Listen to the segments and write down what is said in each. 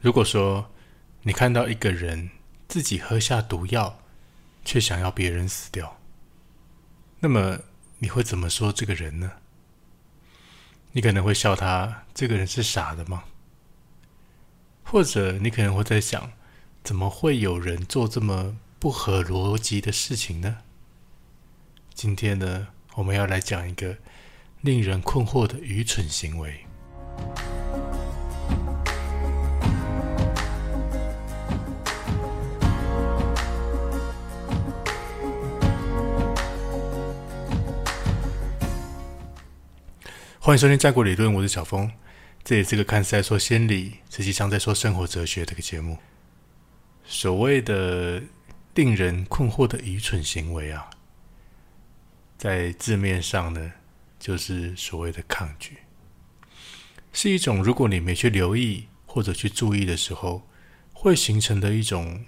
如果说你看到一个人自己喝下毒药，却想要别人死掉，那么你会怎么说这个人呢？你可能会笑他这个人是傻的吗？或者你可能会在想，怎么会有人做这么不合逻辑的事情呢？今天呢，我们要来讲一个令人困惑的愚蠢行为。欢迎收听《战国理论》，我是小峰。这也是个看似在说心理，实际上在说生活哲学的一个节目。所谓的令人困惑的愚蠢行为啊，在字面上呢，就是所谓的抗拒，是一种如果你没去留意或者去注意的时候，会形成的一种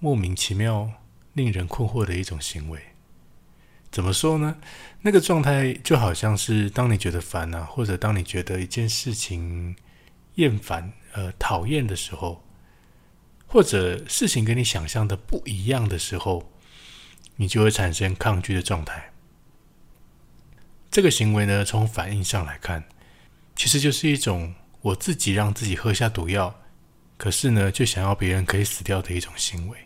莫名其妙、令人困惑的一种行为。怎么说呢？那个状态就好像是当你觉得烦啊，或者当你觉得一件事情厌烦、呃讨厌的时候，或者事情跟你想象的不一样的时候，你就会产生抗拒的状态。这个行为呢，从反应上来看，其实就是一种我自己让自己喝下毒药，可是呢，就想要别人可以死掉的一种行为。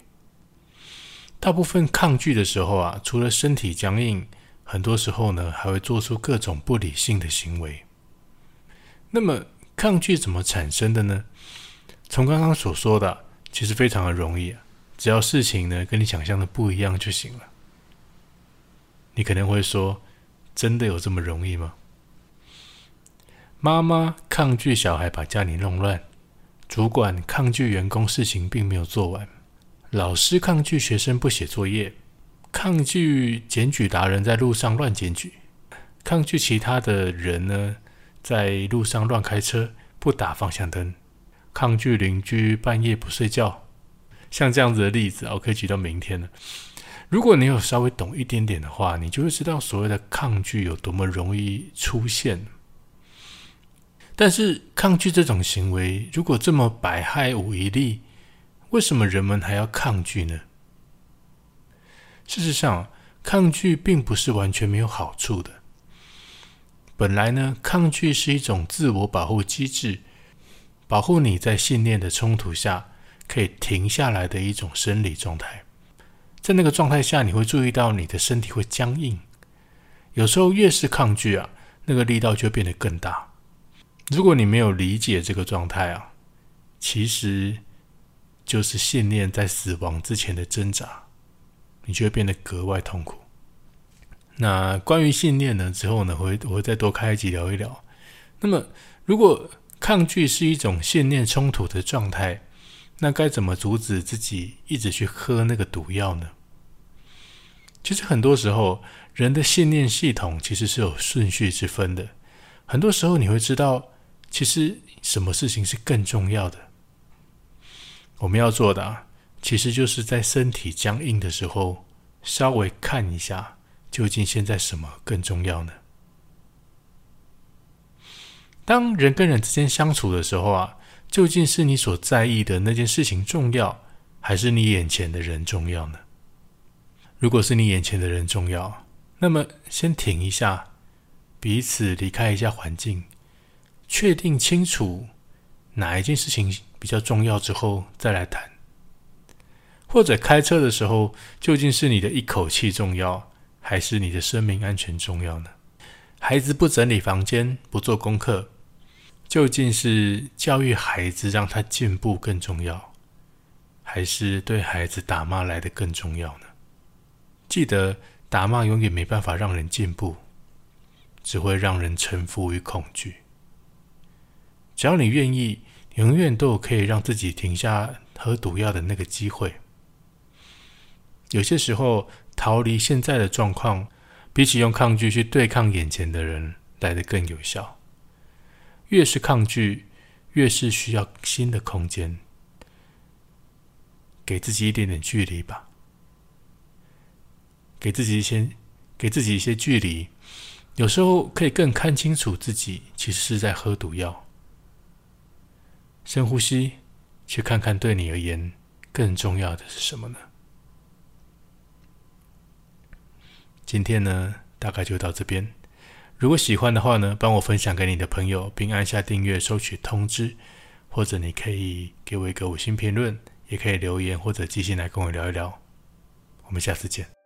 大部分抗拒的时候啊，除了身体僵硬，很多时候呢还会做出各种不理性的行为。那么抗拒怎么产生的呢？从刚刚所说的，其实非常的容易啊，只要事情呢跟你想象的不一样就行了。你可能会说，真的有这么容易吗？妈妈抗拒小孩把家里弄乱，主管抗拒员工事情并没有做完。老师抗拒学生不写作业，抗拒检举达人在路上乱检举，抗拒其他的人呢在路上乱开车不打方向灯，抗拒邻居半夜不睡觉。像这样子的例子，我可以举到明天了。如果你有稍微懂一点点的话，你就会知道所谓的抗拒有多么容易出现。但是抗拒这种行为，如果这么百害无一利。为什么人们还要抗拒呢？事实上，抗拒并不是完全没有好处的。本来呢，抗拒是一种自我保护机制，保护你在信念的冲突下可以停下来的一种生理状态。在那个状态下，你会注意到你的身体会僵硬。有时候越是抗拒啊，那个力道就变得更大。如果你没有理解这个状态啊，其实。就是信念在死亡之前的挣扎，你就会变得格外痛苦。那关于信念呢？之后呢，会我会再多开一集聊一聊。那么，如果抗拒是一种信念冲突的状态，那该怎么阻止自己一直去喝那个毒药呢？其实很多时候，人的信念系统其实是有顺序之分的。很多时候，你会知道，其实什么事情是更重要的。我们要做的，其实就是在身体僵硬的时候，稍微看一下，究竟现在什么更重要呢？当人跟人之间相处的时候啊，究竟是你所在意的那件事情重要，还是你眼前的人重要呢？如果是你眼前的人重要，那么先停一下，彼此离开一下环境，确定清楚哪一件事情。比较重要之后再来谈，或者开车的时候，究竟是你的一口气重要，还是你的生命安全重要呢？孩子不整理房间、不做功课，究竟是教育孩子让他进步更重要，还是对孩子打骂来的更重要呢？记得，打骂永远没办法让人进步，只会让人臣服于恐惧。只要你愿意。永远都有可以让自己停下喝毒药的那个机会。有些时候，逃离现在的状况，比起用抗拒去对抗眼前的人来的更有效。越是抗拒，越是需要新的空间，给自己一点点距离吧。给自己一些，给自己一些距离，有时候可以更看清楚自己其实是在喝毒药。深呼吸，去看看对你而言更重要的是什么呢？今天呢，大概就到这边。如果喜欢的话呢，帮我分享给你的朋友，并按下订阅，收取通知。或者你可以给我一个五星评论，也可以留言或者寄信来跟我聊一聊。我们下次见。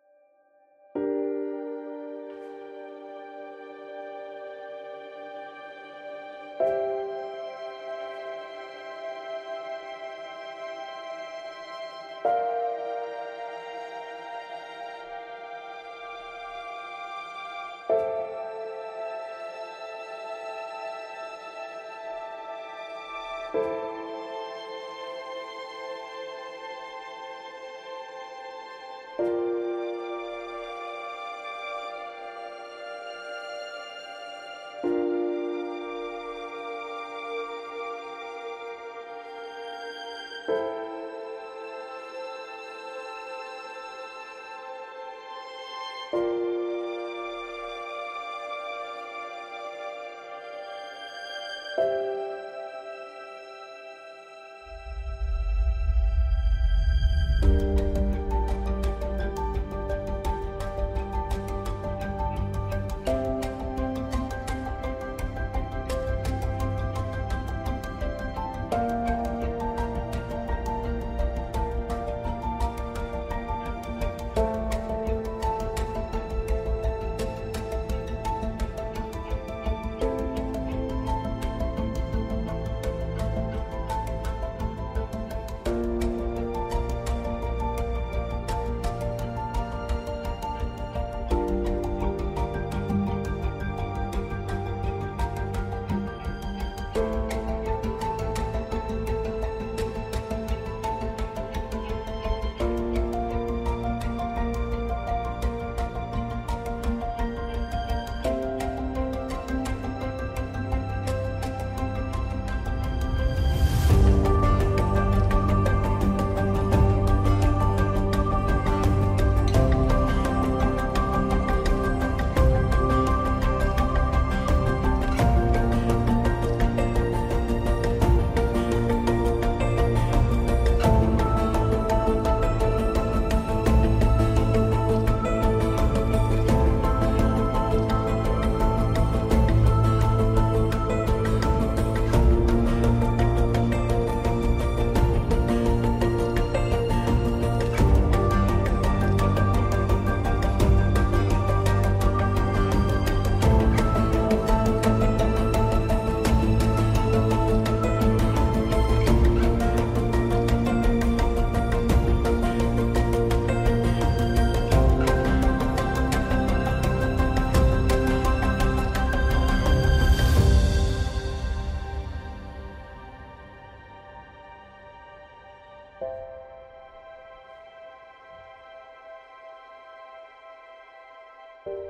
You.